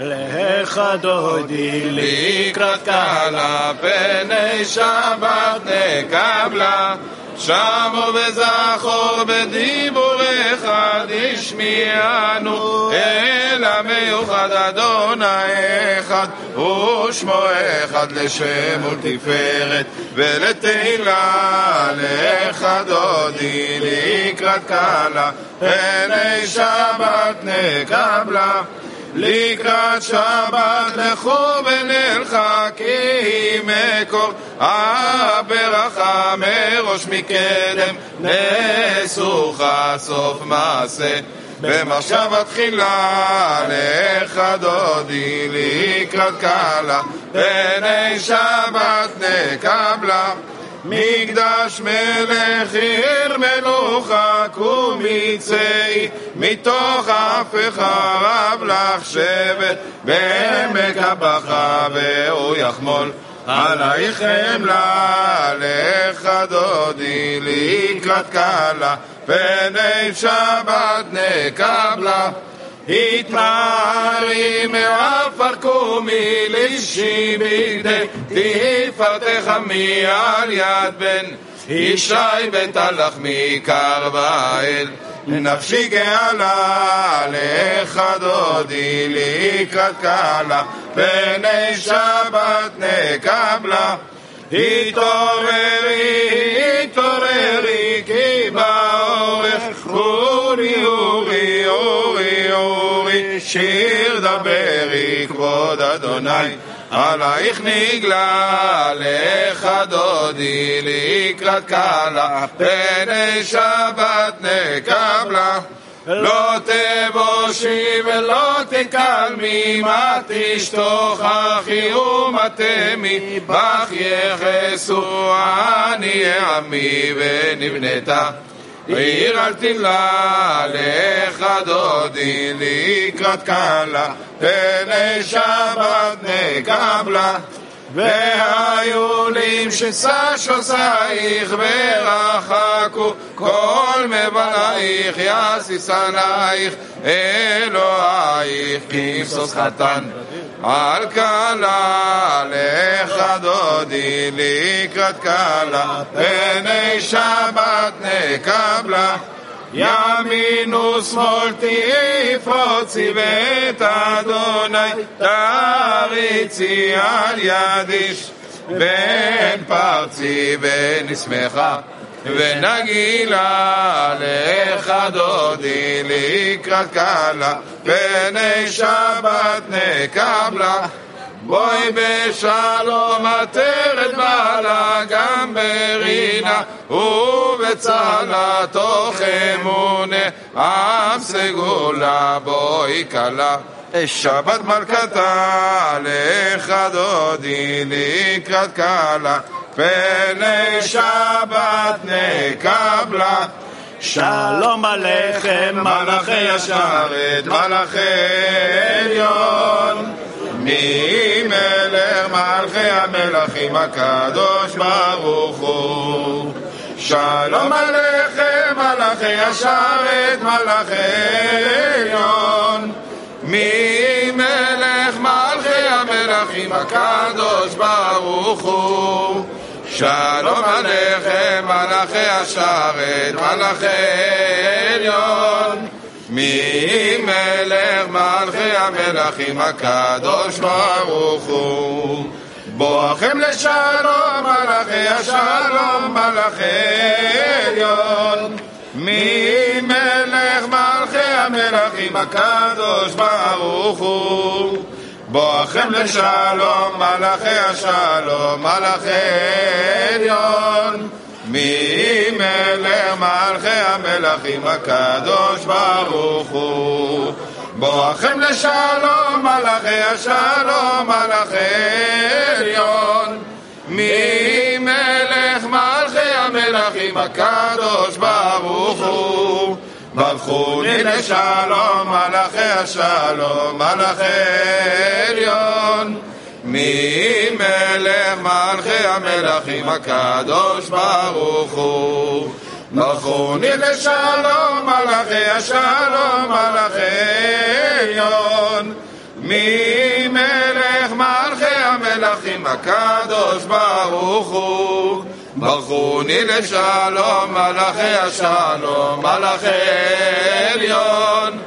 לך דודי לקראת קהלה, פני שבת נקבלה. שמו וזכור בדיבורך תשמיענו אל המיוחד אדוני אחד ושמו אחד לשם ולתפארת ולתהילה לך דודי לקראת קהלה פני שבת נקבלה לקראת שבת לכו כי מקור. הברכה מראש מקדם נסוך סוף מעשה. במחשבה תחילה לך דודי לקראת קהלה פני שבת נקבלה מקדש מלך עיר מלוכה קומיצי מתוך אף רב לך שבט בעמק הבכה והוא יחמול. עלייך חמלה לך דודי לקראת קהלה פני שבת נקבלה התמרי מעפר קומי בידי תפארתך מעל יד בן ישי בטלח מקרבאל נפשי גאלה לך דודי לקראת קהלה פני שבת נקבלה. התעוררי, התעוררי, שיר דברי, כבוד אדוני, עלייך נגלה, לך דודי, לקראת קהלה, פני שבת נקבלה. לא תבושי ולא תקלמי, מה תשתוך אחי ומתמי, בך יחסו עניי עמי ונבנתה. עיר אל תמלה לך דודי לקראת קהלה, פני שבת נקבלה. והיולים שששוסייך ורחקו כל מבלייך יסיסנייך אלוהיך כמסוס חתן על כלה לך דודי לקראת כלה. פני שבת נקבלה ימין ושמאל תפרוצי ואת אדוני. תריצי על יד איש בן פרצי ונשמחה ונגילה לך דודי לקראת קלה פני שבת נקבלה. בואי בשלום עטרת בעלה גם ברינה ובצלה תוך אמונה. עם סגולה בואי כלה שבת מלכתה לך דודי לקראת קלה פני שבת נקבלה. שלום עליכם מלאכי השרת מלאכי עליון. מי מלך מלכי המלכים? הקדוש ברוך הוא. שלום עליכם מלאכי השרת מלאכי עליון מי מלך מלכי המלכים? הקדוש ברוך הוא. שלום עליכם מלאכי השרת מלאכי עליון. מי מלך מלכי המלכים? הקדוש ברוך הוא. בואכם לשלום מלאכי השלום מלאכי עליון. מי מלך הקדוש ברוך הוא. בואכם לשלום מלאכי השלום מלאכי עליון. מי מלך מלכי המלכים הקדוש ברוך הוא. בואכם לשלום מלאכי השלום מלאכי עליון. מי מלך מלכי המלכים הקדוש ברוך הוא ברכוני לשלום מלאכי השלום מלאכי עליון. מי מלך מלכי המלכים הקדוש ברוך הוא. ברכוני לשלום מלאכי השלום מלאכי עליון. ממלך מלכי המלכים הקדוש ברוך הוא ברכוני לשלום, מלאכי השלום, מלאכי עליון.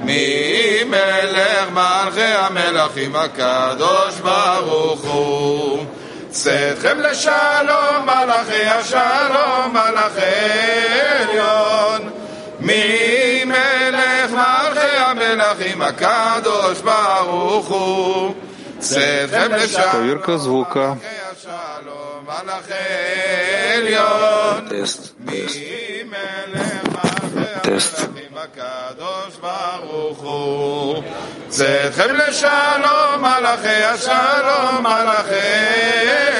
מי מלך מלכי המלכים הקדוש ברוך הוא. צאתכם לשלום, מלאכי השלום, מלאכי עליון. מי מלך מלכי המלכים הקדוש ברוך הוא. צאתכם לשלום, מלאכי השלום. Test, test. Test. צאתכם לשלום, מלאכי השלום, מלאכי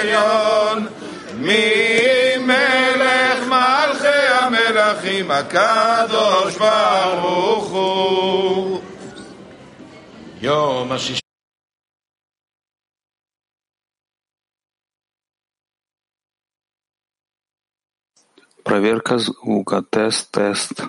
עליון. ממלך מלכי המלכים, הקדוש ברוך הוא. יום השישי Проверка звука. Тест, тест.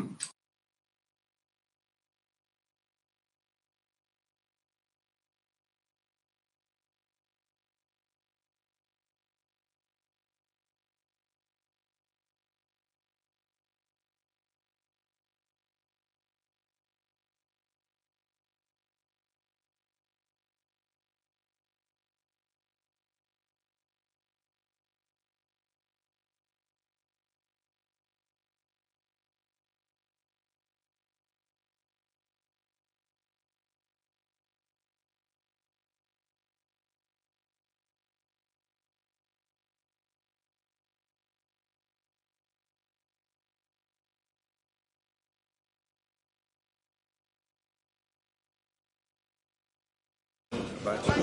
much.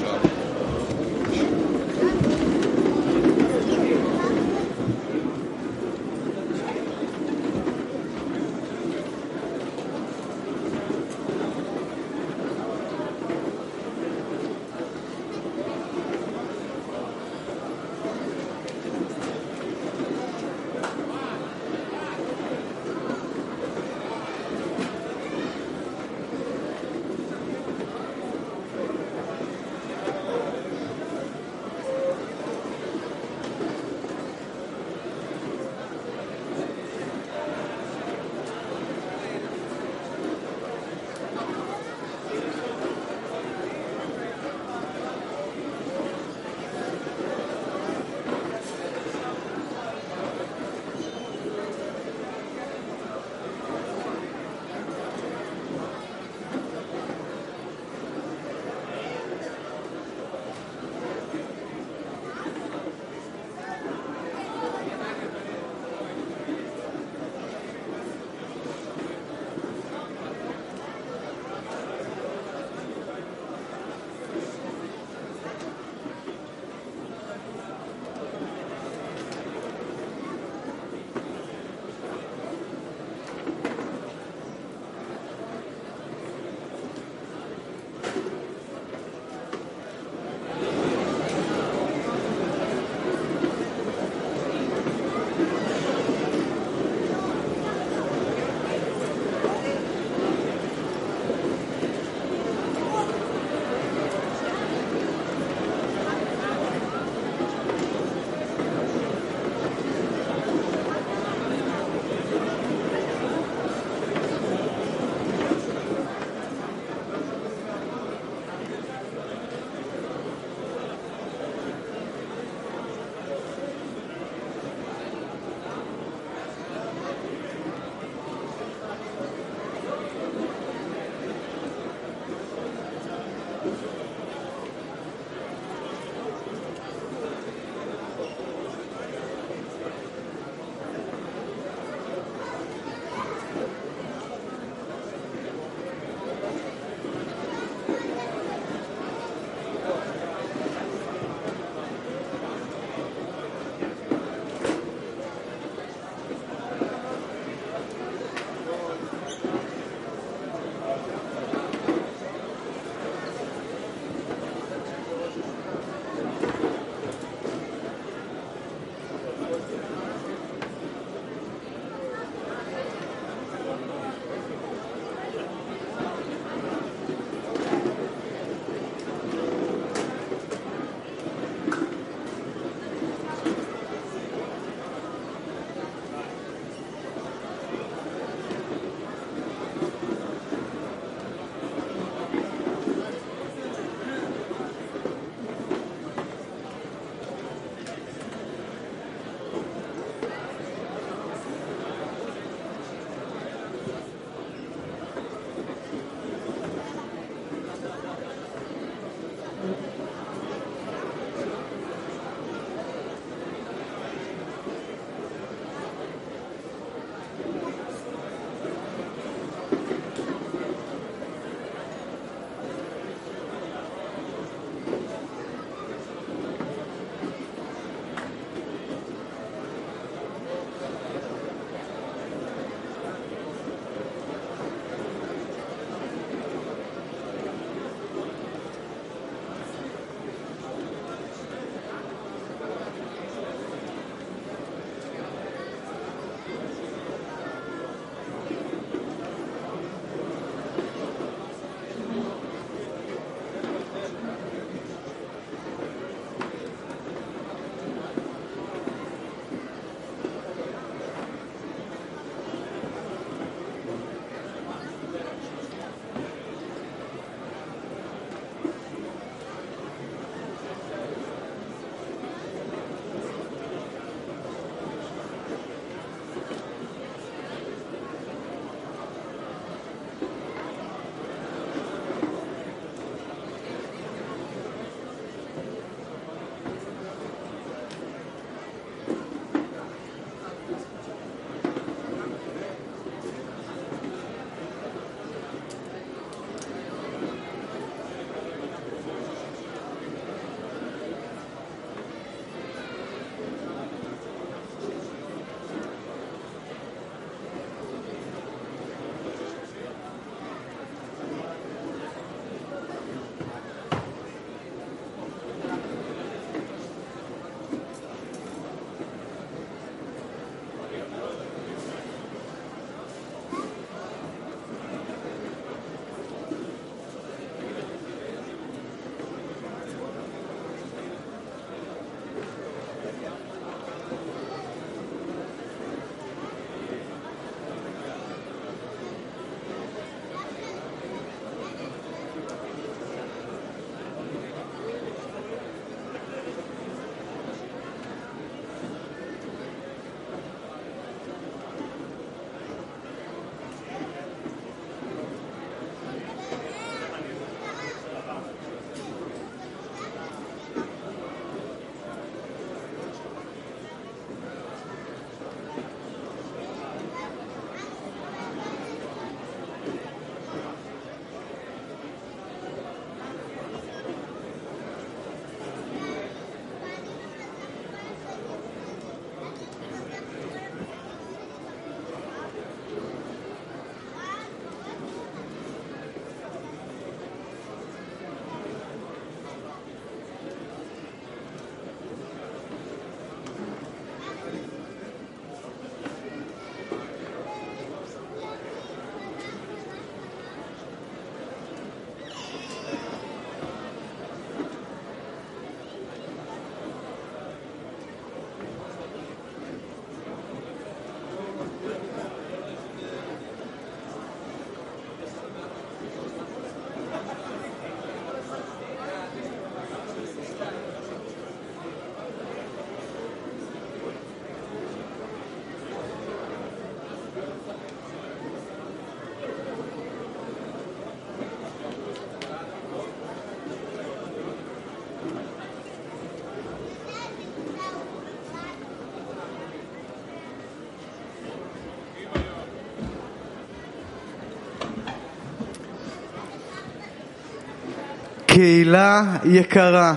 Кейла Якара,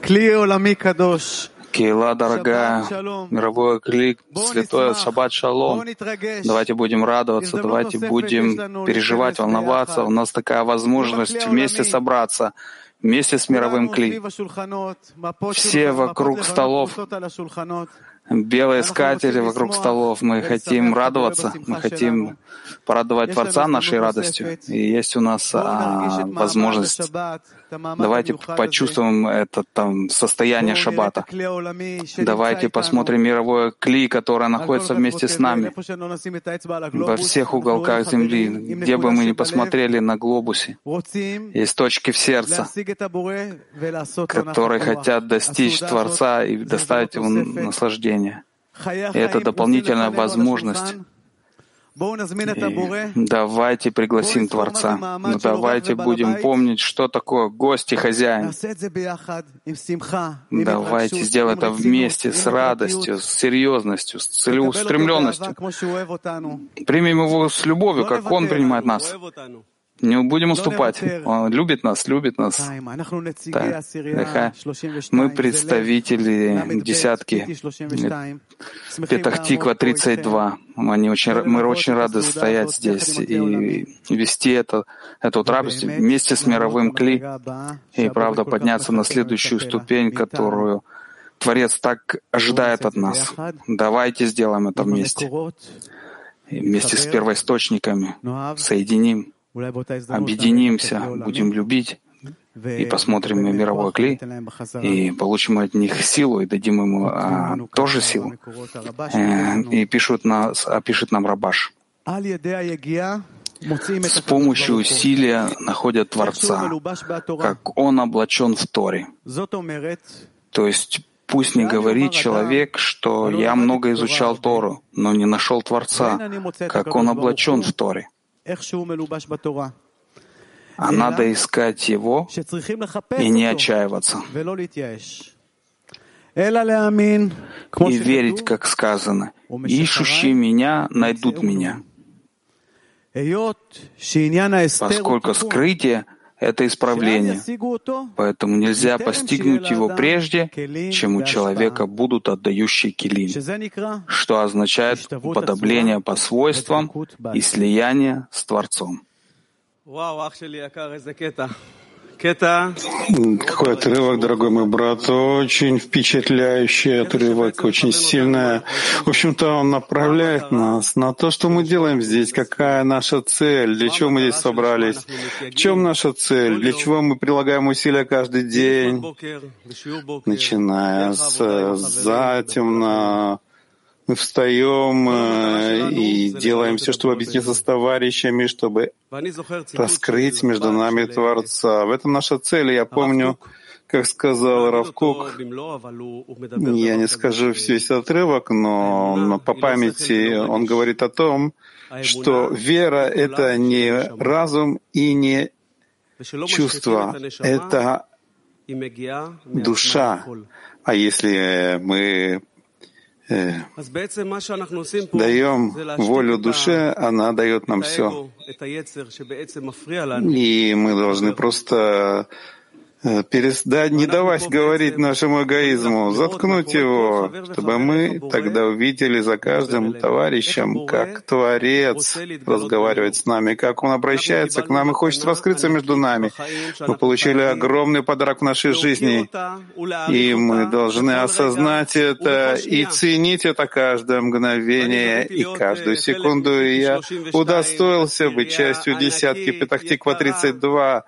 Кли Олами Кадош. Кейла дорогая, мировое клик, святое, шаббат шалом. Давайте будем радоваться, давайте будем переживать, волноваться. У нас такая возможность вместе собраться, вместе с мировым кли. Все вокруг столов, белые скатери вокруг столов. Мы хотим радоваться, мы хотим порадовать Творца нашей радостью. И есть у нас а, возможность. Давайте почувствуем это там состояние Шаббата. Давайте посмотрим мировое кли, которое находится вместе с нами во всех уголках Земли, где бы мы ни посмотрели на глобусе. Есть точки в сердце, которые хотят достичь Творца и доставить ему наслаждение творения. И это дополнительная возможность. И давайте пригласим Творца. Но ну, давайте будем помнить, что такое гость и хозяин. Давайте сделаем это вместе с радостью, с серьезностью, с целеустремленностью. Примем его с любовью, как он принимает нас не будем уступать. Он любит нас, любит нас. Да. Мы представители десятки. Петахтиква 32. Они очень, мы очень рады стоять здесь и вести это, эту трапезу вместе с мировым кли. И, правда, подняться на следующую ступень, которую Творец так ожидает от нас. Давайте сделаем это вместе. И вместе с первоисточниками соединим объединимся, будем любить и посмотрим на мировой клей, и получим от них силу, и дадим ему а, тоже силу. Э, и пишут нас, а пишет нам Рабаш. С помощью усилия находят Творца, как он облачен в Торе. То есть пусть не говорит человек, что я много изучал Тору, но не нашел Творца, как он облачен в Торе. А надо искать его и не отчаиваться. И верить, как сказано, «Ищущие меня найдут меня». Поскольку скрытие это исправление. Поэтому нельзя постигнуть его прежде, чем у человека будут отдающие килим, что означает уподобление по свойствам и слияние с Творцом. Вау, какой отрывок, дорогой мой брат, очень впечатляющий отрывок, очень сильная. В общем-то, он направляет нас на то, что мы делаем здесь, какая наша цель, для чего мы здесь собрались, в чем наша цель, для чего мы прилагаем усилия каждый день, начиная с э, затемно, мы встаем э, и делаем все, чтобы объединиться с товарищами, чтобы раскрыть между нами Творца. В этом наша цель. Я помню, как сказал Равкук, я не скажу весь отрывок, но по памяти он говорит о том, что вера — это не разум и не чувство, это душа. А если мы Э, э, даем волю душе, она дает нам все. И мы должны просто э, перестать, не давать говорить нашему эгоизму, заткнуть его, чтобы мы тогда увидели за каждым товарищем, как Творец разговаривает с нами, как Он обращается к нам и хочет раскрыться между нами. Мы получили огромный подарок в нашей жизни, и мы должны осознать это и ценить это каждое мгновение. И каждую секунду. И я удостоился быть частью десятки Петахтиква 32,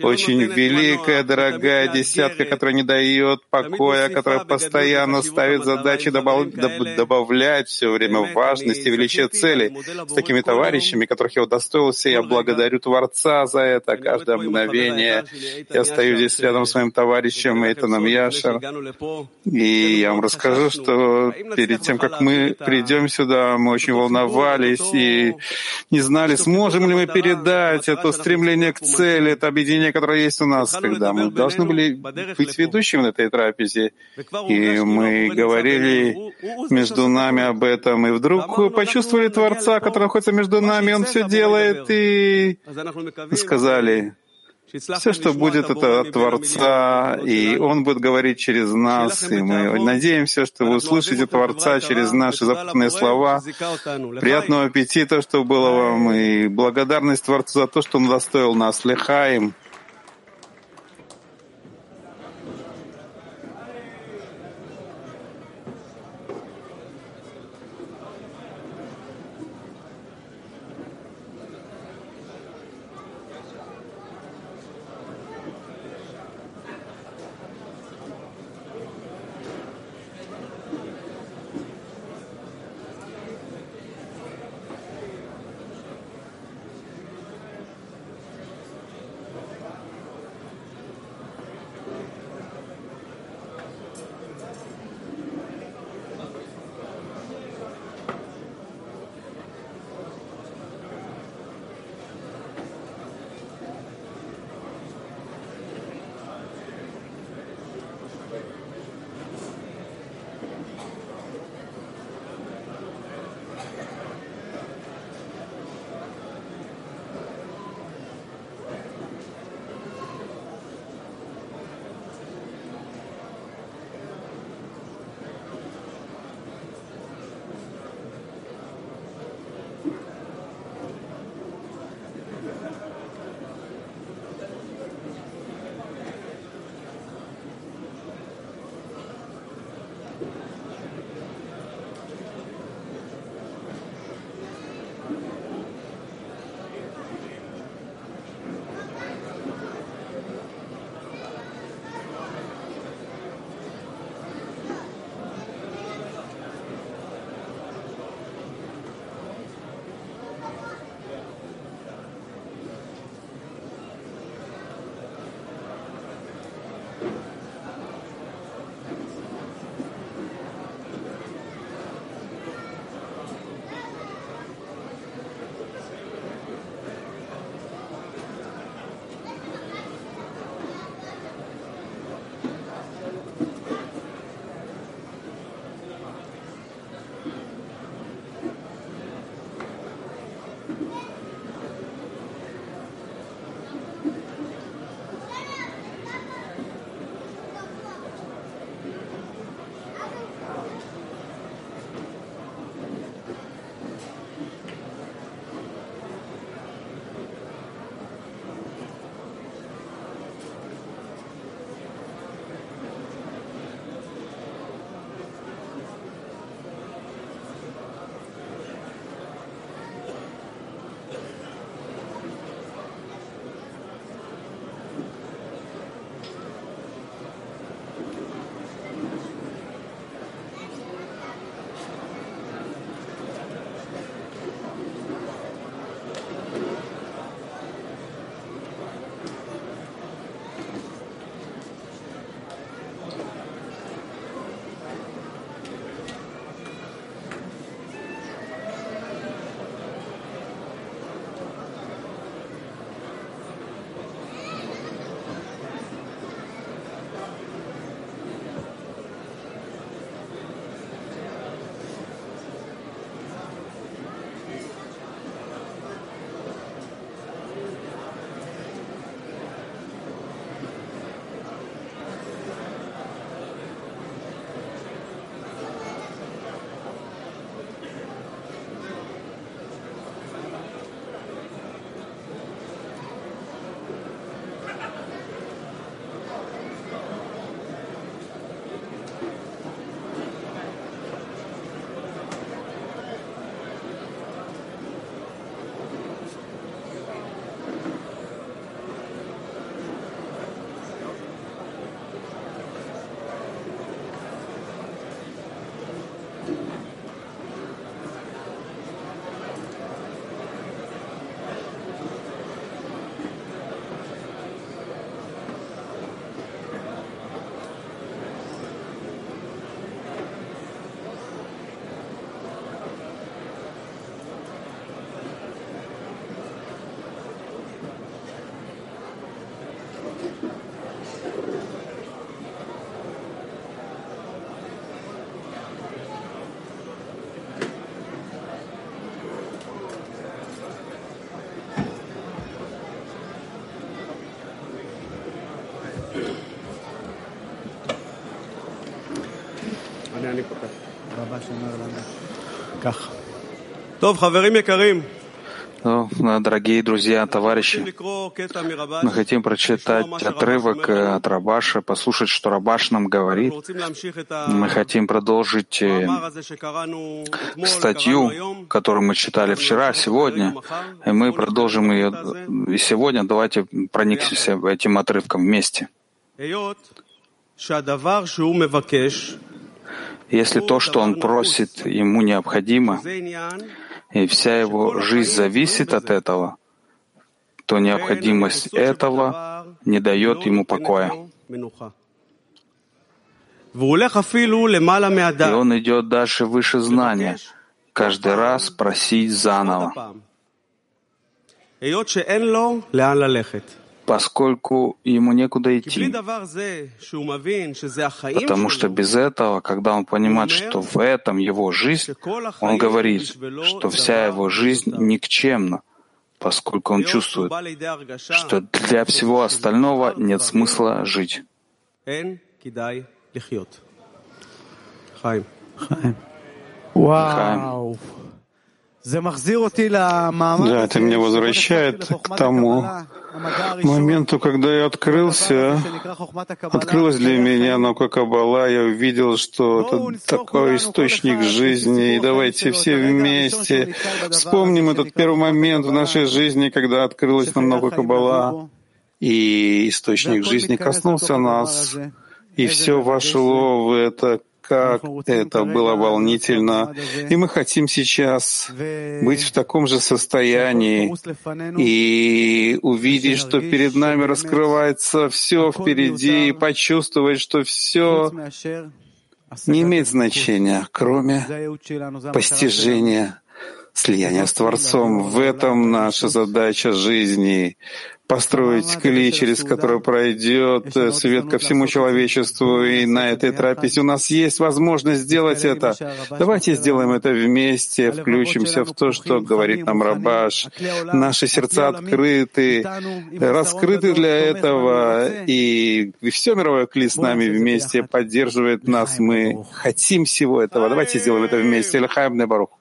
очень великая, дорогая десятка, которая не дает покоя, которая постоянно ставит задачи добав- доб- добавлять все время важности, величия цели. С такими товарищами, которых я удостоился, я благодарю Творца за это каждое мгновение. Я стою здесь рядом с моим товарищем Эйтаном Яшер, и я вам расскажу, что перед тем, как мы придем сюда, мы очень волновались и не знали, сможем ли мы передать это стремление к цели, это объединение, видение, которое есть у нас, когда мы должны были быть ведущими на этой трапезе, и мы говорили между нами об этом, и вдруг почувствовали Творца, который находится между нами, он все делает, и сказали, все, что будет, это от Творца, и Он будет говорить через нас, и мы надеемся, что вы услышите Творца через наши запутанные слова. Приятного аппетита, что было вам, и благодарность Творцу за то, что Он достоил нас. Лехаем. Лехаим. טוב, חברים יקרים, Ну, дорогие друзья, товарищи, мы хотим прочитать отрывок от Рабаша, послушать, что Рабаш нам говорит. Мы хотим продолжить э, статью, которую мы читали вчера, сегодня, и мы продолжим ее и сегодня. Давайте проникнемся этим отрывком вместе. Если то, что он просит, ему необходимо, и вся его жизнь зависит от этого, то необходимость этого не дает ему покоя. И он идет дальше выше знания, каждый раз просить заново, поскольку ему некуда идти. Потому что без этого, когда он понимает, что в этом его жизнь, он говорит, что вся его жизнь никчемна, поскольку он чувствует, что для всего остального нет смысла жить. Вау! Да, это меня возвращает к тому моменту, когда я открылся, открылась для меня наука Каббала, я увидел, что это такой источник жизни, и давайте все вместе вспомним этот первый момент в нашей жизни, когда открылась нам наука Каббала, и источник жизни коснулся нас, и все вошло в это как это было волнительно. И мы хотим сейчас быть в таком же состоянии и увидеть, что перед нами раскрывается все впереди, и почувствовать, что все не имеет значения, кроме постижения слияния с Творцом. В этом наша задача жизни построить клей, через который пройдет свет ко всему человечеству. И на этой трапезе у нас есть возможность сделать это. Давайте сделаем это вместе, включимся в то, что говорит нам Рабаш. Наши сердца открыты, раскрыты для этого, и все мировое клей с нами вместе поддерживает нас. Мы хотим всего этого. Давайте сделаем это вместе. Лехаем Барух.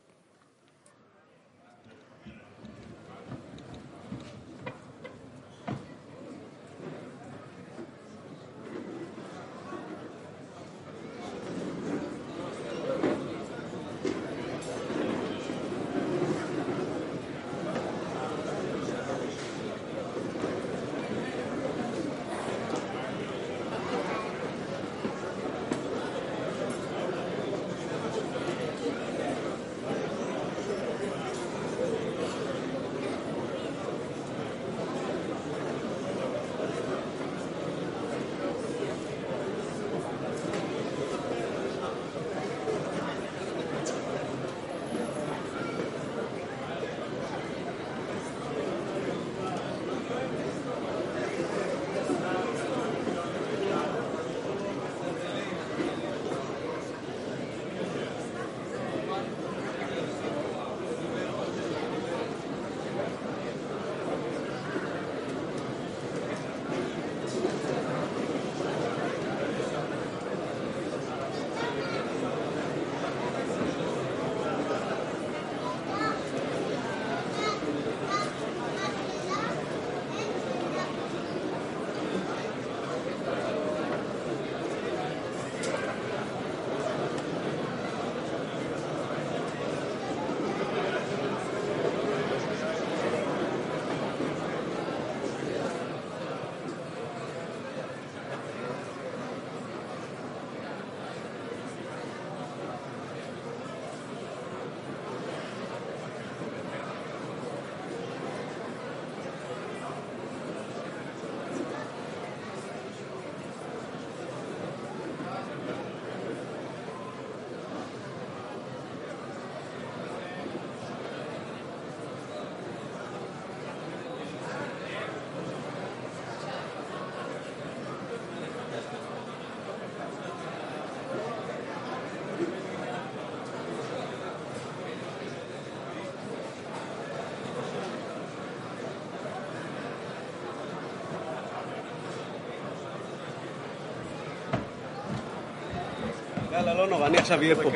יאללה, לא נורא, אני עכשיו אהיה פה.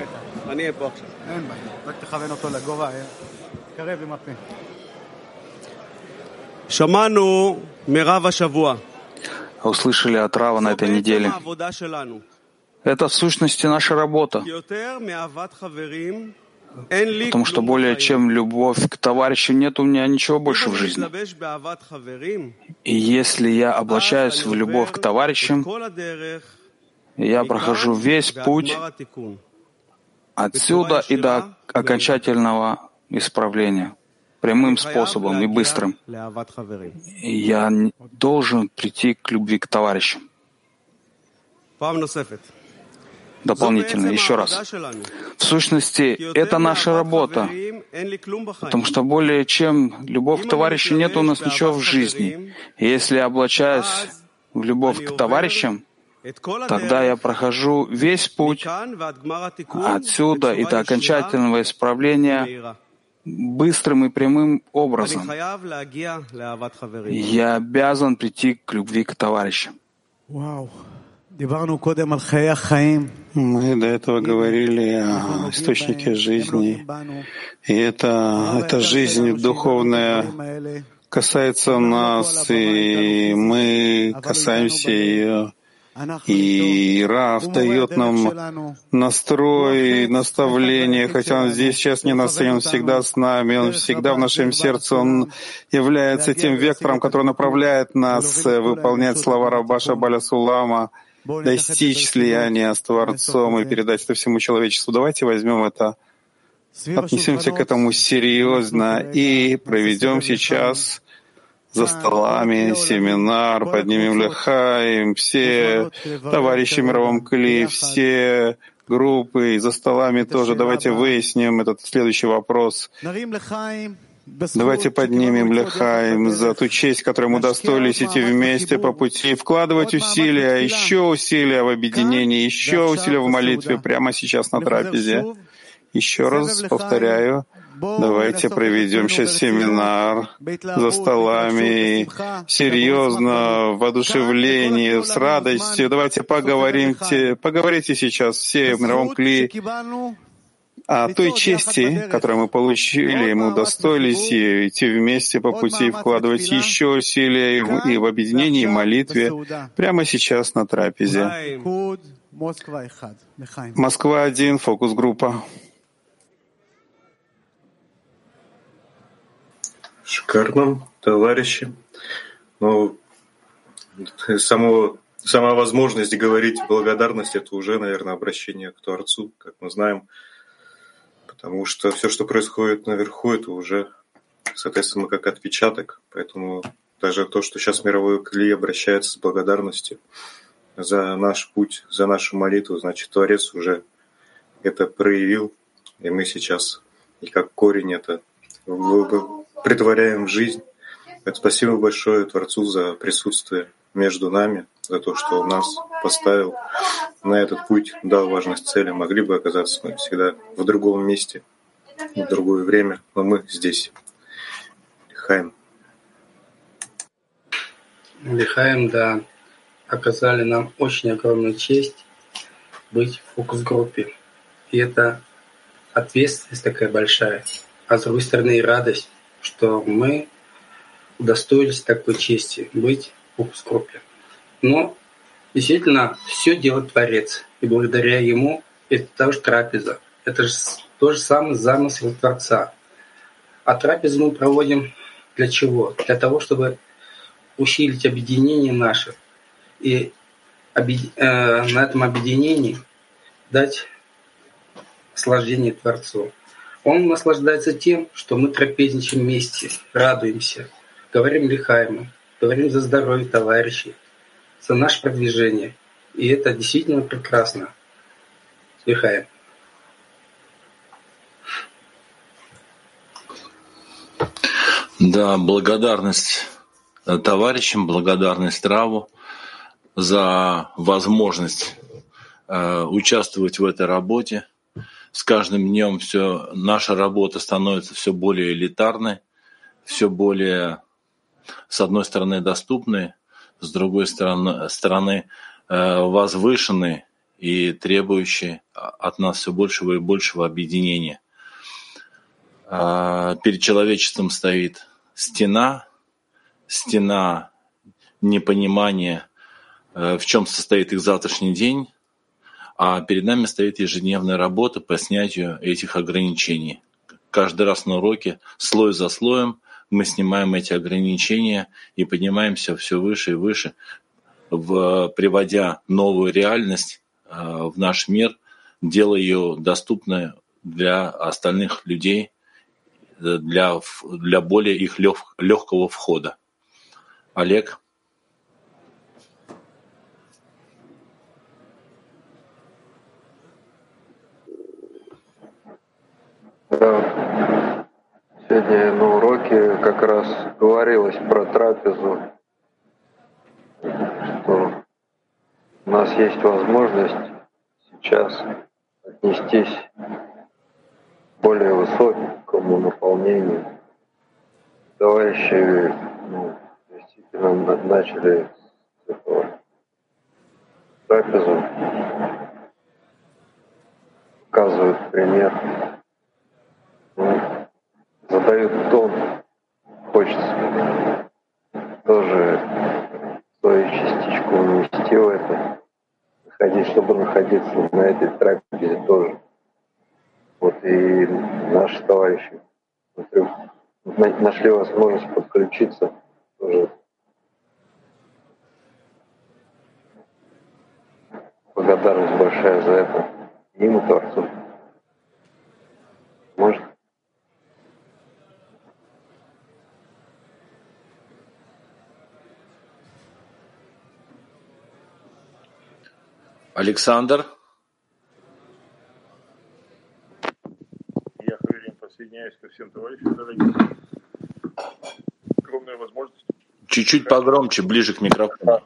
אני אהיה פה עכשיו. אין בעיה, רק תכוון אותו לגובה, קרב עם הפה. שמענו מרב השבוע. Услышали от Рава на этой неделе. העבודה שלנו. Это в сущности наша работа. יותר מאהבת חברים, אין לי Потому что כלום более בחיים. чем любовь к товарищу нет у меня ничего больше в אם אני жизни. מתלבש באהבת חברים, И если я אז облачаюсь אני в любовь עובר к את товарищам, כל הדרך я прохожу весь путь отсюда и до окончательного исправления прямым способом и быстрым. Я должен прийти к любви к товарищам. Дополнительно, еще раз. В сущности, это наша работа, потому что более чем любовь к товарищу нет у нас ничего в жизни. Если облачаюсь в любовь к товарищам, Тогда я прохожу весь путь отсюда и до окончательного исправления быстрым и прямым образом. Я обязан прийти к любви к товарищам. Мы до этого говорили о источнике жизни, и это, это жизнь духовная. касается нас, и мы касаемся ее. И Раф дает нам настрой, наставление, хотя он здесь сейчас не нас, и он всегда с нами, он всегда в нашем сердце, он является тем вектором, который направляет нас э, выполнять слова Рабаша Баля Сулама, достичь слияния с Творцом и передать это всему человечеству. Давайте возьмем это, отнесемся к этому серьезно и проведем сейчас за столами семинар, поднимем лехаим, все товарищи в мировом кли, все группы, за столами тоже. Давайте выясним этот следующий вопрос. Давайте поднимем Лехаим за ту честь, которую мы удостоились идти вместе по пути, вкладывать усилия, еще усилия в объединении, еще усилия в молитве прямо сейчас на трапезе. Еще раз повторяю, давайте проведем сейчас семинар за столами, серьезно, в воодушевлении, с радостью. Давайте поговорите, поговорите сейчас все в мировом кли о той чести, которую мы получили, мы удостоились и идти вместе по пути, вкладывать еще усилия и в, и в объединении, и молитве прямо сейчас на трапезе. Москва-1, фокус-группа. Шикарно, товарищи. Ну, само, сама возможность говорить благодарность – это уже, наверное, обращение к Творцу, как мы знаем. Потому что все, что происходит наверху, это уже, соответственно, как отпечаток. Поэтому даже то, что сейчас мировой Кли обращается с благодарностью за наш путь, за нашу молитву, значит, Творец уже это проявил, и мы сейчас, и как корень это притворяем в жизнь. Спасибо большое Творцу за присутствие между нами, за то, что он нас поставил на этот путь, дал важность цели. Могли бы оказаться мы всегда в другом месте, в другое время, но мы здесь. Лихаем. Лихаем, да, оказали нам очень огромную честь быть в фокус-группе. И это ответственность такая большая, а с другой стороны и радость, что мы удостоились такой чести быть в фокус-группе. Но действительно все делает Творец, и благодаря Ему это та же трапеза, это же то же самое замысел Творца. А трапезу мы проводим для чего? Для того, чтобы усилить объединение наше и э, на этом объединении дать наслаждение Творцу. Он наслаждается тем, что мы трапезничаем вместе, радуемся, говорим лихаемо, говорим за здоровье товарищей, за наше продвижение. И это действительно прекрасно. Лихаем. Да, благодарность товарищам, благодарность Раву за возможность э, участвовать в этой работе. С каждым днем все, наша работа становится все более элитарной, все более, с одной стороны, доступной, с другой стороны, стороны э, возвышенной и требующий от нас все большего и большего объединения. А, перед человечеством стоит стена, стена непонимания, э, в чем состоит их завтрашний день, а перед нами стоит ежедневная работа по снятию этих ограничений. Каждый раз на уроке, слой за слоем, мы снимаем эти ограничения и поднимаемся все выше и выше, в, приводя новую реальность э, в наш мир, делая ее доступной для остальных людей, для, для более их лег, легкого входа. Олег? Да. Сегодня на уроке как раз говорилось про трапезу, что у нас есть возможность сейчас отнестись более высокому наполнению. Товарищи ну, действительно начали с этого трапезу, показывают пример, задают тон. Хочется тоже свою частичку внести в это, находить, чтобы находиться на этой трапезе тоже. Вот и наши товарищи нашли возможность подключиться тоже. Благодарность большая за это им и Творцу. Может? Александр? присоединяюсь ко всем товарищам дорогим. Огромная возможность. Чуть-чуть погромче, ближе к микрофону.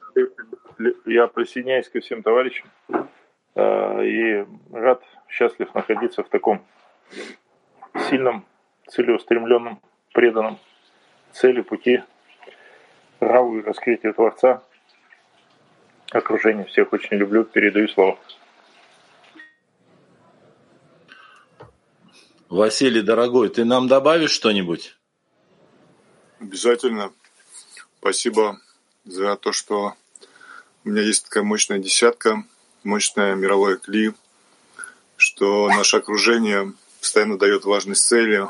Я присоединяюсь ко всем товарищам а, и рад, счастлив находиться в таком сильном, целеустремленном, преданном цели пути праву и раскрытия Творца. Окружение всех очень люблю, передаю слово. Василий, дорогой, ты нам добавишь что-нибудь? Обязательно. Спасибо за то, что у меня есть такая мощная десятка, мощная мировое кли, что наше окружение постоянно дает важность цели,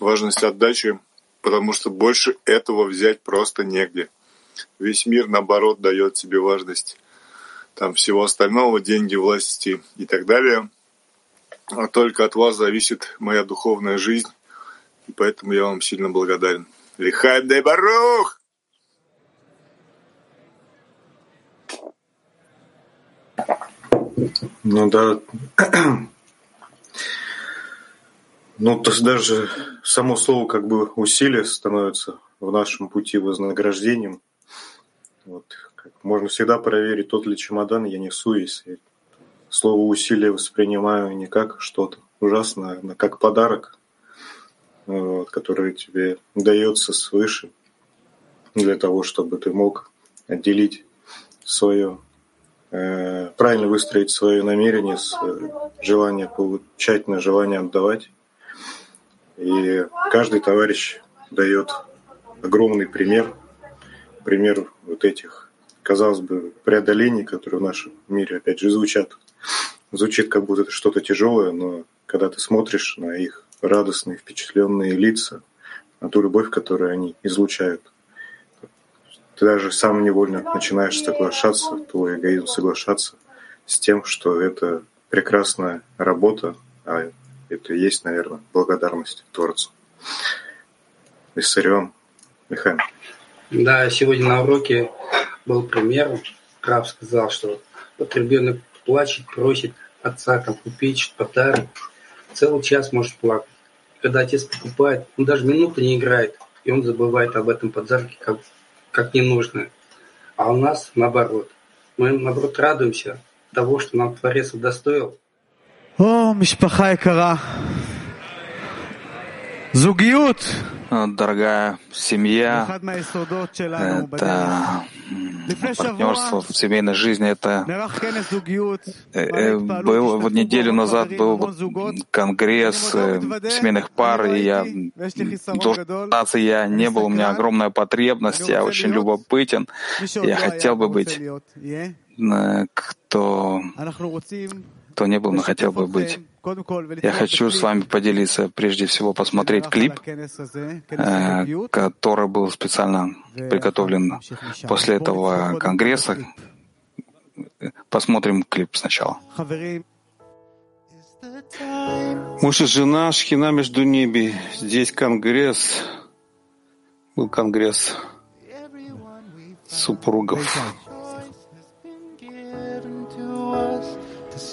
важность отдачи, потому что больше этого взять просто негде. Весь мир, наоборот, дает себе важность там всего остального, деньги, власти и так далее – а только от вас зависит моя духовная жизнь, и поэтому я вам сильно благодарен. Лихайм дай барух! Ну да. Ну, то есть даже само слово как бы усилие становится в нашем пути вознаграждением. Вот. Можно всегда проверить, тот ли чемодан я несу, если слово «усилие» воспринимаю не как что-то ужасное, а как подарок, вот, который тебе дается свыше для того, чтобы ты мог отделить свое, э, правильно выстроить свое намерение с э, желание получать на желание отдавать. И каждый товарищ дает огромный пример, пример вот этих, казалось бы, преодолений, которые в нашем мире, опять же, звучат Звучит, как будто это что-то тяжелое, но когда ты смотришь на их радостные, впечатленные лица, на ту любовь, которую они излучают, ты даже сам невольно начинаешь соглашаться, твой эгоизм соглашаться с тем, что это прекрасная работа, а это и есть, наверное, благодарность Творцу. Виссарион, Михаил. Да, сегодня на уроке был примером. Краб сказал, что вот ребенок плачет, просит отца там, купить подарок. Целый час может плакать. Когда отец покупает, он даже минуты не играет, и он забывает об этом подарке как, как ненужное. А у нас наоборот. Мы, наоборот, радуемся того, что нам Творец удостоил. О, мишпаха икара. Зугиют. Дорогая семья, это партнерство в семейной жизни. Это э, был вот неделю назад был конгресс э, семейных пар, и я должен я не был, у меня огромная потребность, я очень любопытен, я хотел бы быть кто кто не был, но хотел бы быть. Я хочу с вами поделиться, прежде всего, посмотреть клип, э, который был специально приготовлен после этого конгресса. Посмотрим клип сначала. Муж и жена, шхина между ними. Здесь конгресс. Был конгресс супругов.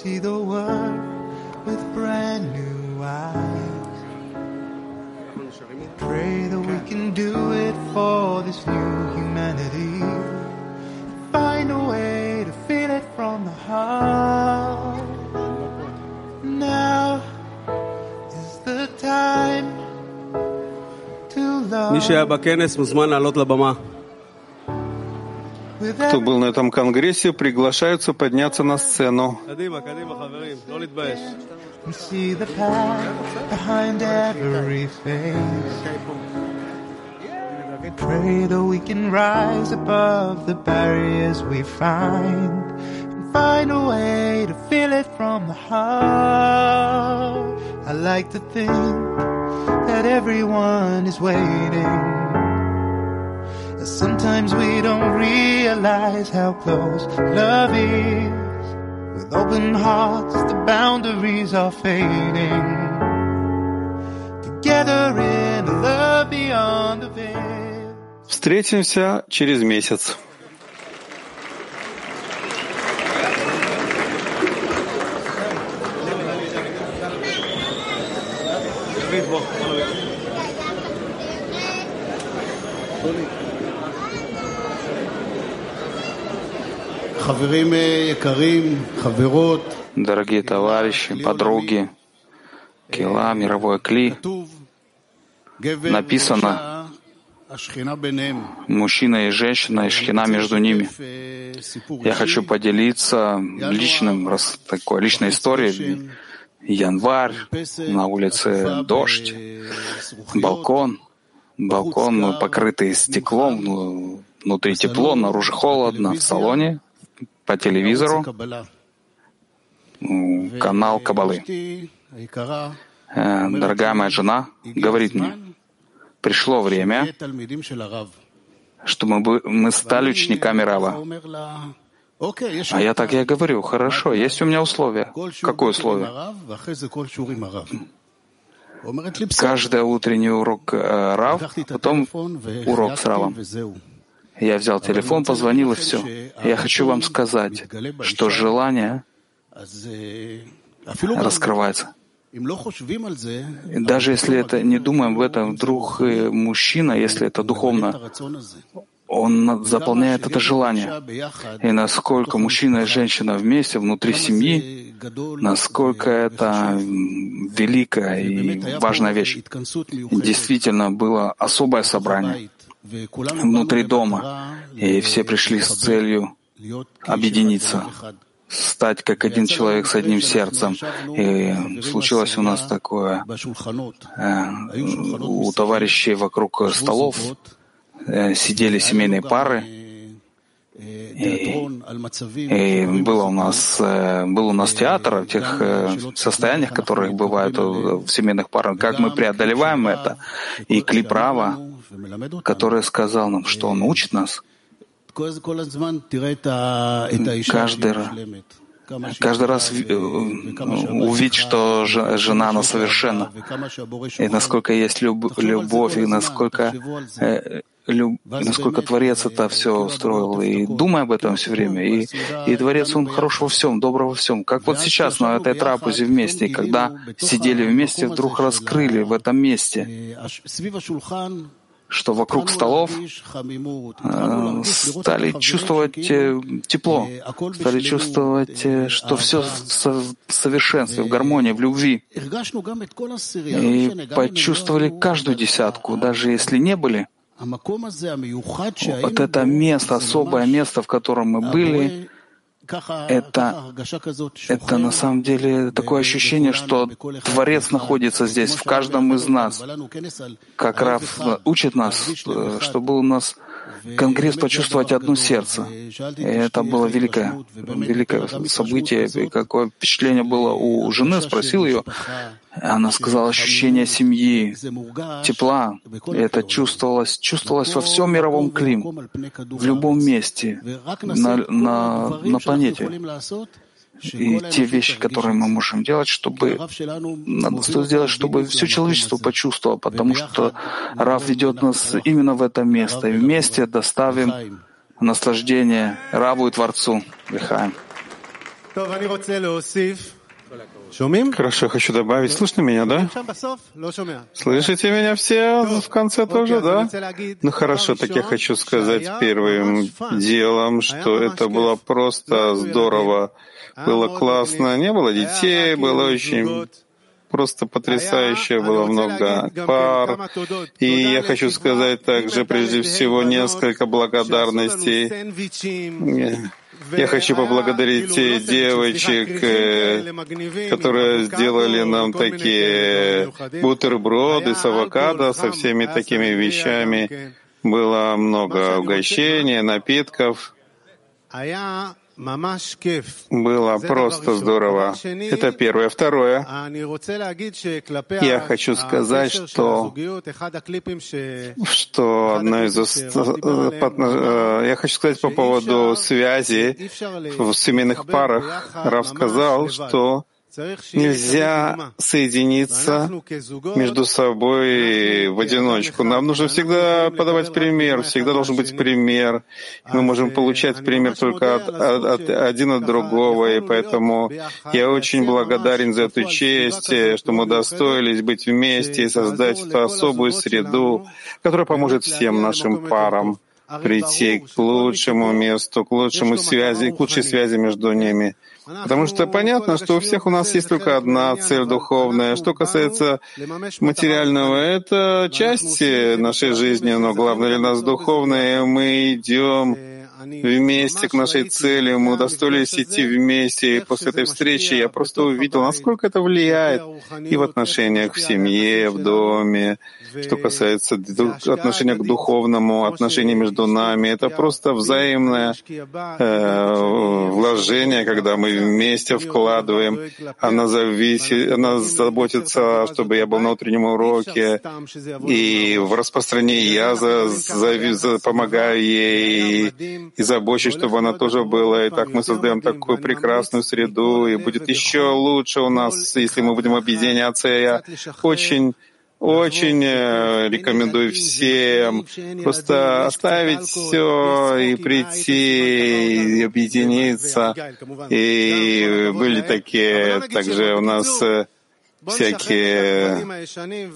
See the world with brand new eyes. Pray that we can do it for this new humanity. Find a way to feel it from the heart. Now is the time to love. Кто был на этом конгрессе, приглашаются подняться на сцену. Pray that we can rise above the barriers we find and find a way to feel it from the heart. I like to think that everyone is waiting Sometimes we don't realize how close love is. With open hearts, the boundaries are fading. Together in a love beyond the veil. Встретимся через месяц. Дорогие товарищи, подруги, Кила, мировое Кли, написано мужчина и женщина, и шхина между ними. Я хочу поделиться личным, раз такой личной историей. Январь, на улице дождь, балкон, балкон покрытый стеклом, ну, внутри тепло, наружу холодно, в салоне по телевизору канал Кабалы. Э, дорогая моя жена говорит мне, пришло время, что мы, мы стали учениками Рава. А я так я говорю, хорошо, есть у меня условия. Какое условие? Каждый утренний урок э, Рав, потом урок с Равом. Я взял телефон, позвонил и все. Я хочу вам сказать, что желание раскрывается. Даже если это не думаем в этом, вдруг э, мужчина, если это духовно, он заполняет это желание. И насколько мужчина и женщина вместе, внутри семьи, насколько это великая и важная вещь. Действительно, было особое собрание внутри дома, и все пришли с целью объединиться, стать как один человек с одним сердцем. И случилось у нас такое э, у товарищей вокруг столов э, сидели семейные пары, и, и было у нас э, был у нас театр в тех э, состояниях, которые бывают в семейных парах, как мы преодолеваем это, и клип Рава, который сказал нам, что он учит нас. Каждый, каждый раз э, увидеть, что жена, она совершенна, и насколько есть любовь, и насколько, э, люб, насколько Творец это все устроил, и думай об этом все время. И, и Творец, он хорош во всем, добр во всем. Как вот сейчас на этой трапезе вместе, когда сидели вместе, вдруг раскрыли в этом месте что вокруг столов э, стали чувствовать э, тепло, стали чувствовать, э, что все в совершенстве, в гармонии, в любви. И почувствовали каждую десятку, даже если не были Вот это место, особое место, в котором мы были, это, это на самом деле такое ощущение, что Творец находится здесь, в каждом из нас. Как Раф учит нас, чтобы у нас Конгресс почувствовать одно сердце. И это было великое, великое событие. И какое впечатление было у жены, спросил ее. Она сказала ощущение семьи, тепла. И это чувствовалось, чувствовалось во всем мировом клим, в любом месте на, на, на планете и те вещи, которые мы можем делать, чтобы надо сделать, чтобы все человечество почувствовало, потому что Рав ведет нас именно в это место, и вместе доставим наслаждение Раву и Творцу. Вихаем. Хорошо, хочу добавить. Слышно меня, да? Слышите меня все в конце тоже, да? Ну хорошо, так я хочу сказать первым делом, что это было просто здорово было классно, не было детей, было очень просто потрясающе, было много пар. И я хочу сказать также, прежде всего, несколько благодарностей. Я хочу поблагодарить те девочек, которые сделали нам такие бутерброды с авокадо, со всеми такими вещами. Было много угощений, напитков. Было просто здорово. Это первое. Второе. Я хочу сказать, что, что одна из... Э, я хочу сказать по поводу связи в семейных парах. Рав сказал, что Нельзя соединиться между собой в одиночку. Нам нужно всегда подавать пример, всегда должен быть пример. Мы можем получать пример только от, от, от, один от другого, и поэтому я очень благодарен за эту честь, что мы достоились быть вместе и создать эту особую среду, которая поможет всем нашим парам прийти к лучшему месту, к лучшему связи, к лучшей связи между ними. Потому что понятно, что у всех у нас есть только одна цель духовная. Что касается материального, это часть нашей жизни, но главное для нас духовное. Мы идем вместе к нашей цели, мы удостоились идти вместе. И после этой встречи я просто увидел, насколько это влияет и в отношениях в семье, в доме, что касается отношения к духовному, отношения между нами. Это просто взаимное э, вложение, когда мы вместе вкладываем. Она, зависит, она заботится, чтобы я был на утреннем уроке, и в распространении я за, за, за, помогаю ей и забочусь, чтобы она тоже была. И так мы создаем такую прекрасную среду, и будет еще лучше у нас, если мы будем объединяться. Я очень очень э, рекомендую всем просто оставить все и прийти, и объединиться. И были такие также у нас э, всякие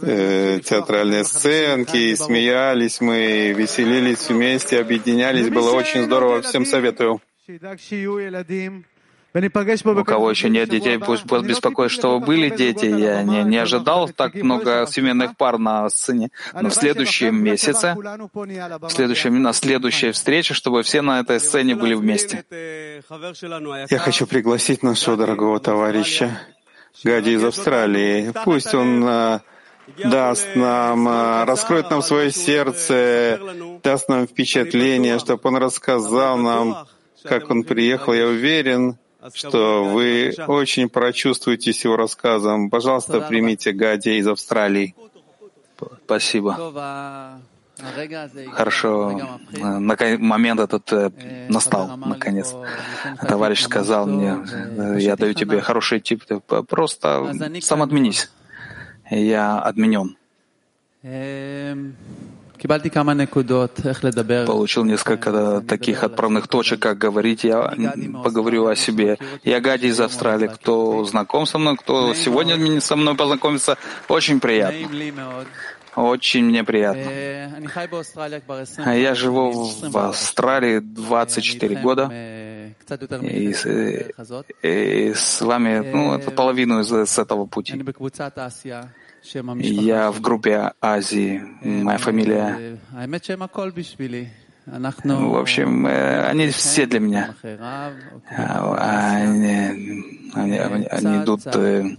э, театральные сценки, и смеялись мы, и веселились вместе, объединялись. Было очень здорово. Всем советую. У кого еще нет детей, пусть беспокоит, что были дети. Я не, не ожидал так много семейных пар на сцене. Но в следующем месяце, в следующем, на следующей встрече, чтобы все на этой сцене были вместе. Я хочу пригласить нашего дорогого товарища Гади из Австралии. Пусть он а, даст нам, а, раскроет нам свое сердце, даст нам впечатление, чтобы он рассказал нам, как он приехал. Я уверен, что вы очень прочувствуетесь его рассказом. Пожалуйста, примите Гади из Австралии. Спасибо. Хорошо, момент этот э, настал, наконец. Товарищ сказал мне, э, я даю тебе хороший тип, просто сам отменись. Я отменен. Получил несколько таких отправных точек, как говорить. Я поговорю о себе. Я Гади из Австралии. Кто знаком со мной, кто сегодня со мной познакомится, очень приятно. Очень мне приятно. Я живу в Австралии 24 года. И с, и с вами, ну, это половину из, из этого пути. Я в группе Азии, моя фамилия. В общем, э, они все для меня. А, они, они, они идут э,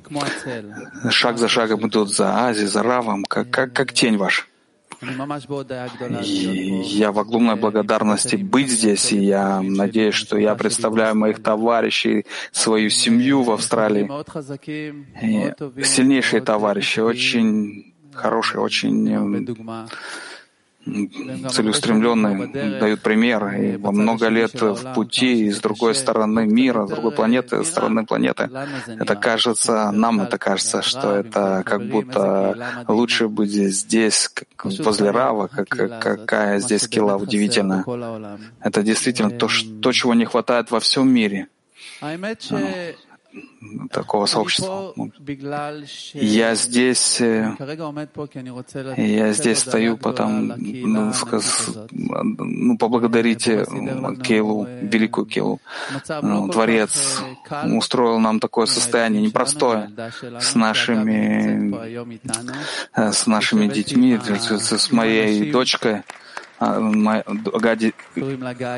шаг за шагом идут за Азией, за Равом, как, как, как тень ваша. И я в огромной благодарности быть здесь, и я надеюсь, что я представляю моих товарищей, свою семью в Австралии. И сильнейшие товарищи, очень хорошие, очень целеустремленные, дают пример, и во много лет в пути с другой стороны мира, с другой планеты, с стороны планеты. Это кажется, нам это кажется, что это как будто лучше быть здесь, возле Рава, как, какая здесь кила удивительная. Это действительно то, что, чего не хватает во всем мире такого сообщества. Я здесь, э, я здесь стою, потому, ну, сказ, ну, поблагодарите Кейлу, великую Кейлу. Ну, Творец устроил нам такое состояние непростое с нашими, э, с нашими детьми, с моей дочкой. А, Гади,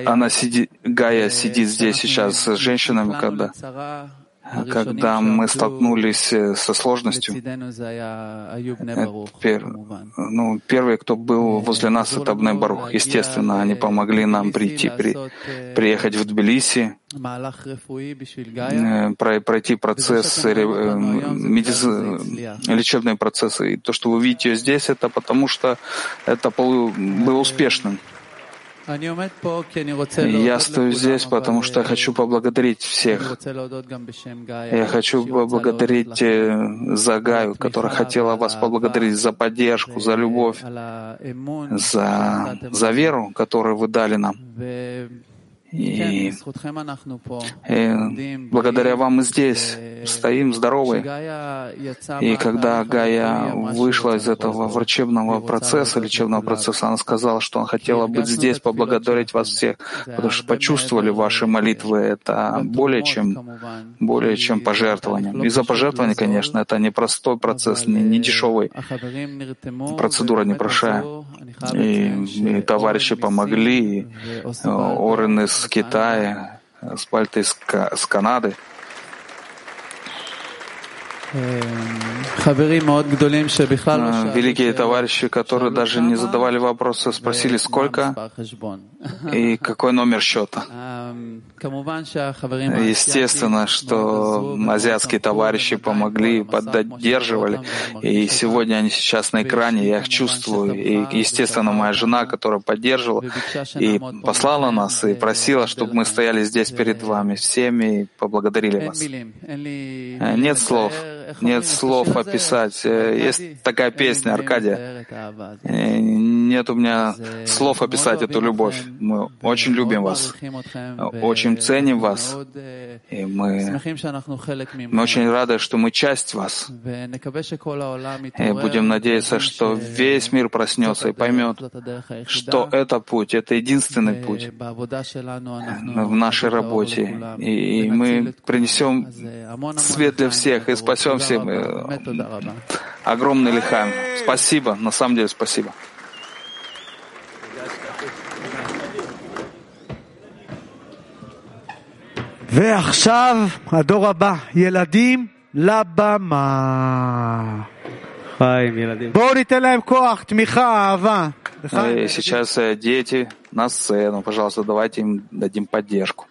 она сидит, Гая сидит здесь сейчас с женщинами, когда когда мы столкнулись э, со сложностью, пер, ну, первый, кто был возле нас, это Абней Барух. Естественно, они помогли нам прийти, при, приехать в Тбилиси, э, пройти процесс, э, медиц... лечебные процессы. И то, что вы видите здесь, это потому что это было успешным. Я стою здесь, потому что хочу поблагодарить всех. Я хочу поблагодарить э, за Гаю, которая хотела вас поблагодарить за поддержку, за любовь, за, за веру, которую вы дали нам. И, и благодаря вам мы здесь стоим здоровы. И когда Гая вышла из этого врачебного процесса, лечебного процесса, она сказала, что она хотела быть здесь, поблагодарить вас всех, потому что почувствовали ваши молитвы. Это более чем, более чем пожертвование. И за пожертвование, конечно, это не простой процесс, не, не дешевый. Процедура непростая. И, и товарищи помогли, и Орен из с Китая, с Пальты из, с Канады. Великие товарищи, которые даже не задавали вопросы, спросили, сколько и какой номер счета. Естественно, что азиатские товарищи помогли, поддерживали, и сегодня они сейчас на экране, я их чувствую. И, естественно, моя жена, которая поддерживала и послала нас, и просила, чтобы мы стояли здесь перед вами всеми и поблагодарили вас. Нет слов нет слов описать. Э, есть такая песня, Аркадия. Э, нет у меня слов описать эту любовь. Мы очень любим вас, очень ценим вас, и мы, мы очень рады, что мы часть вас. И будем надеяться, что весь мир проснется и поймет, что это путь, это единственный путь в нашей работе. И мы принесем свет для всех и спасем всем. Огромный лихаем. Спасибо, на самом деле спасибо. ועכשיו הדור הבא, ילדים לבמה. בואו ניתן להם כוח, תמיכה, אהבה. Сейчас дети на сцену. Пожалуйста, давайте им дадим поддержку.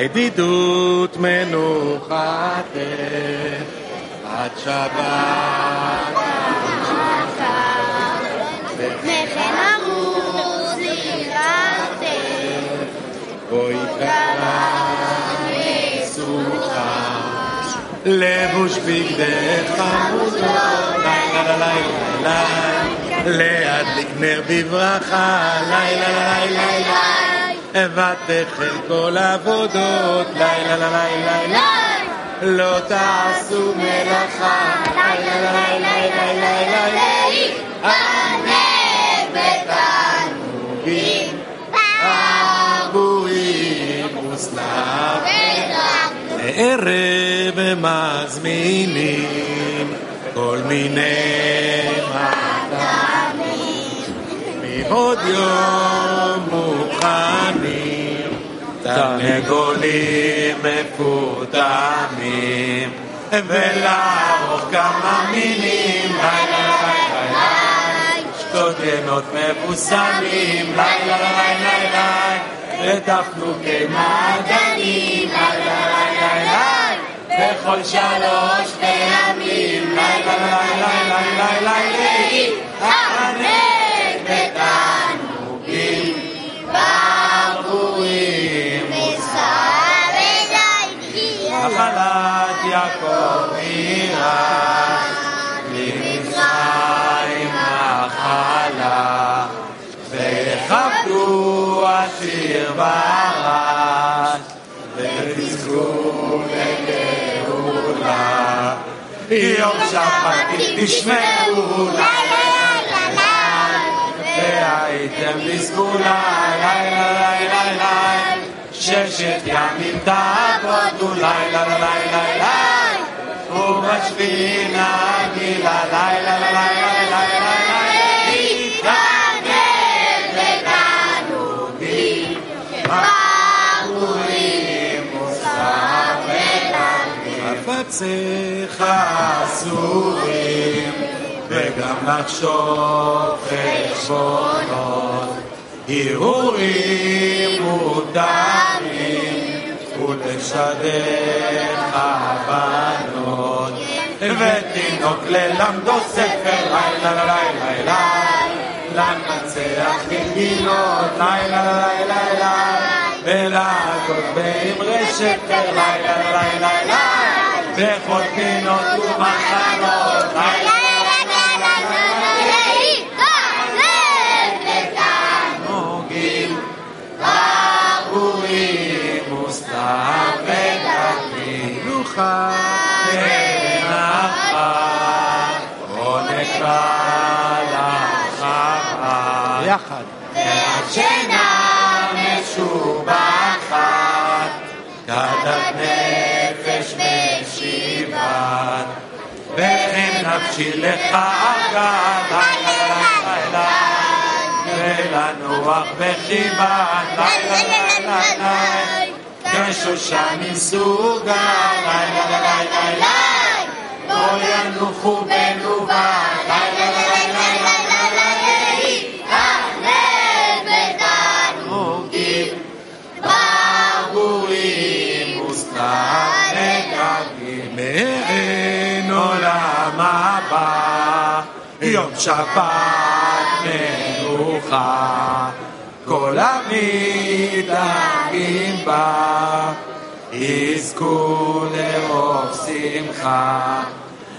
בידידות מנוחתך עד שבת. וכן אמור זירתך, בואי לבוש בגדי חמודות, לילה לילה לילה, להדליק נר בברכה, לילה לילה לילה, ותחל כל עבודות, לילה לילה לילה, לא תעשו מלאכה, לילה לילה לילה לילה, בתענוגים, עבורים ושלבים. לערב מזמינים כל מיני מתנים, מעוד יום מוכנים, תרנגולים מפותמים, ולערוך כמה מילים, לילה לילה לילה, שתות ינות מבוסמים, לילה לילה לילה, ותפנוקי מעדנים, לילה לילה לילה, בכל שלוש פעמים, לילה לילה לילה לילה להתענג עשיר וארץ, ותזכו לגאולה. יום שבת תשמעו והייתם בסגולה, לילה לילה לילה, ששת ימים תעבודו, לילה לילה לילה, ובשביעי נגילה, לילה לילה לילה לילה, חפציך אסורים, וגם לחשוב חשבונות, הרהורים מותרים, ותשדך הבנות, ותינוק ללמדו ספר לילה לילה לילה, לנצח בגינות לילה לילה לילה, ולעקוד באמרי שפר לילה לילה לילה, Dejo no tu mano בשביל לך לילה ולנוח בחיבה כשושן עם סוגה לילה לילה לילה בוא לא ינוחו בנובה לילה הבא, יום שבת מנוחה, כל המתאגים בה, יזכו לאור שמחה.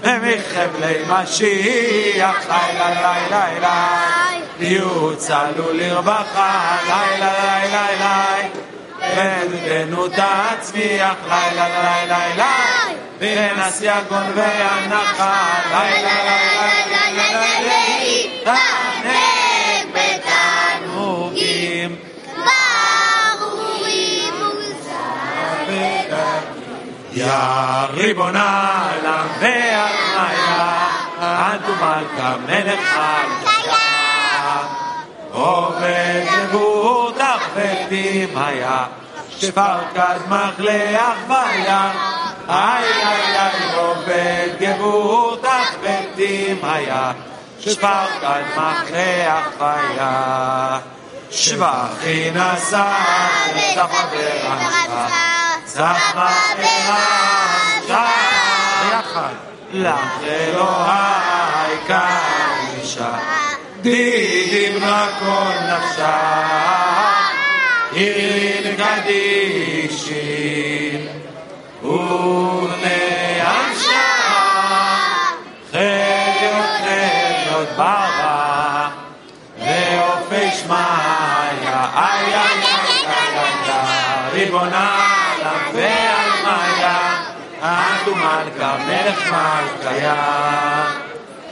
מחבלי משיח, לילה לילה לילה, יוצלו לרווחה, לילה לילה לילה, ועדותנו תצמיח, לילה לילה לילה, ונס יגון והנחה, לילה לילה לילה, להתענג בתענוגים, יא ריבון העולם והחיה, אנטו מלכה מלך חלקיה, עובד לבוטח ודמיה, ay ay ay עובד גבורת בתים היה haya על מחרח ויה שבחי נשא וצפה ברמחה צפה ברמחה ביחד לך אלוהי כאן אישה. די נפשה ולהשעה חיות חיות ברא ועופי שמעיה איי איי איי איי ריבונה עליו ועל מאיה אדו מלכה מלך מלכיה.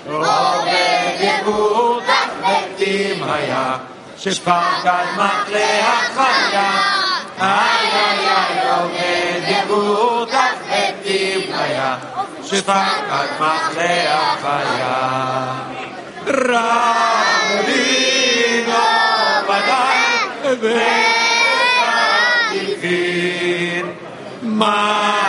עובד יקור כך מתים היה שפחד איי איי איי עובד יקותך מתים היה שפקד מחלה החיה רבינו ודאי וחליפין מחית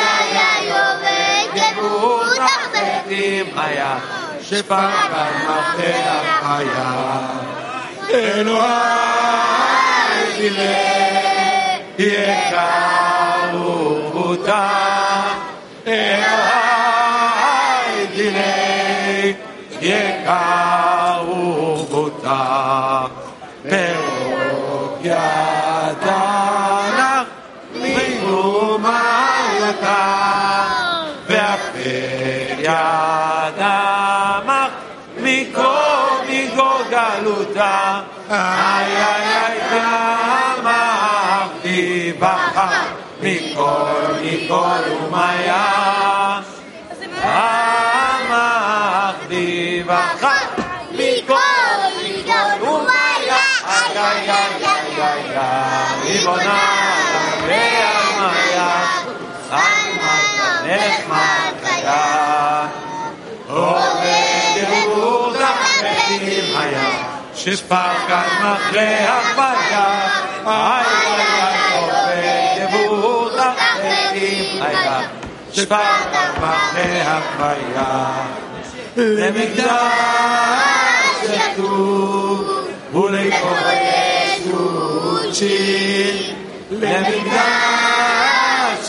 החטאים היה שפחד מפריח היה אלוהי תראה יקר ובוטה אלוהי תראה יקר ובוטה פירות ay ay ay llama abdi baja mikor mikor umaya ama abdi baja mikor mikor umaya ay ay ay שספרגת מחלח ביד, היי היי היי חופי יבור תחתים היה, שספרגת מחלח ביד, למקדש יתוב ולקודש ודשיר, למקדש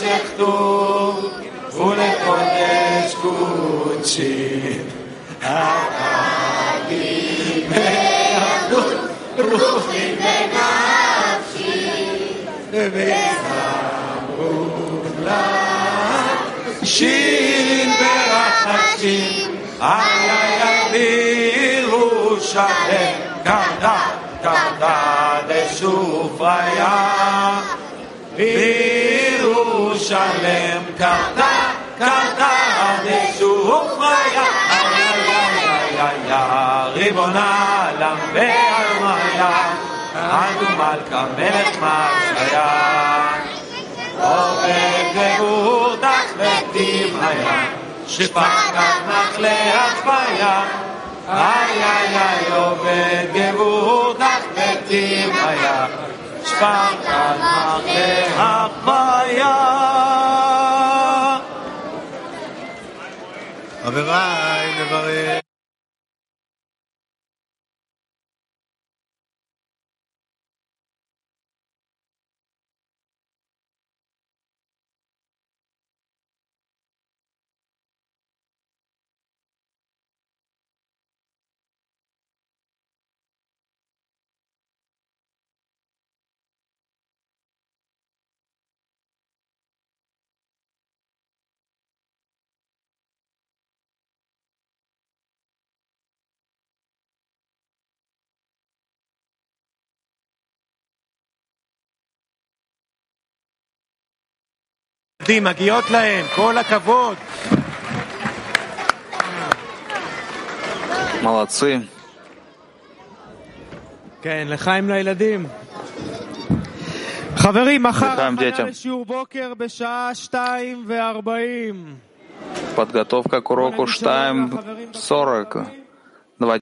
יתוב ולקודש ודשיר. איי בירושלים קרדה קרדה דשופריה בירושלם קרתה קרתה דשופריה איי איי איי איי איי ריבונה עלם ועלמיה היינו מלכה, מלך מלכיה. עובד גאודך ותמהיה, שפחת נח להשפיה. איי איי איי עובד גאודך ותמהיה, שפחת נח להשפיה. חבריי, נברך מגיעות להם, כל הכבוד. Молодцы. כן, לחיים לילדים. חברים, מחר לחיים הכנה детям. לשיעור בוקר בשעה שתיים וארבעים. Подготовка к уроку Штайм 40.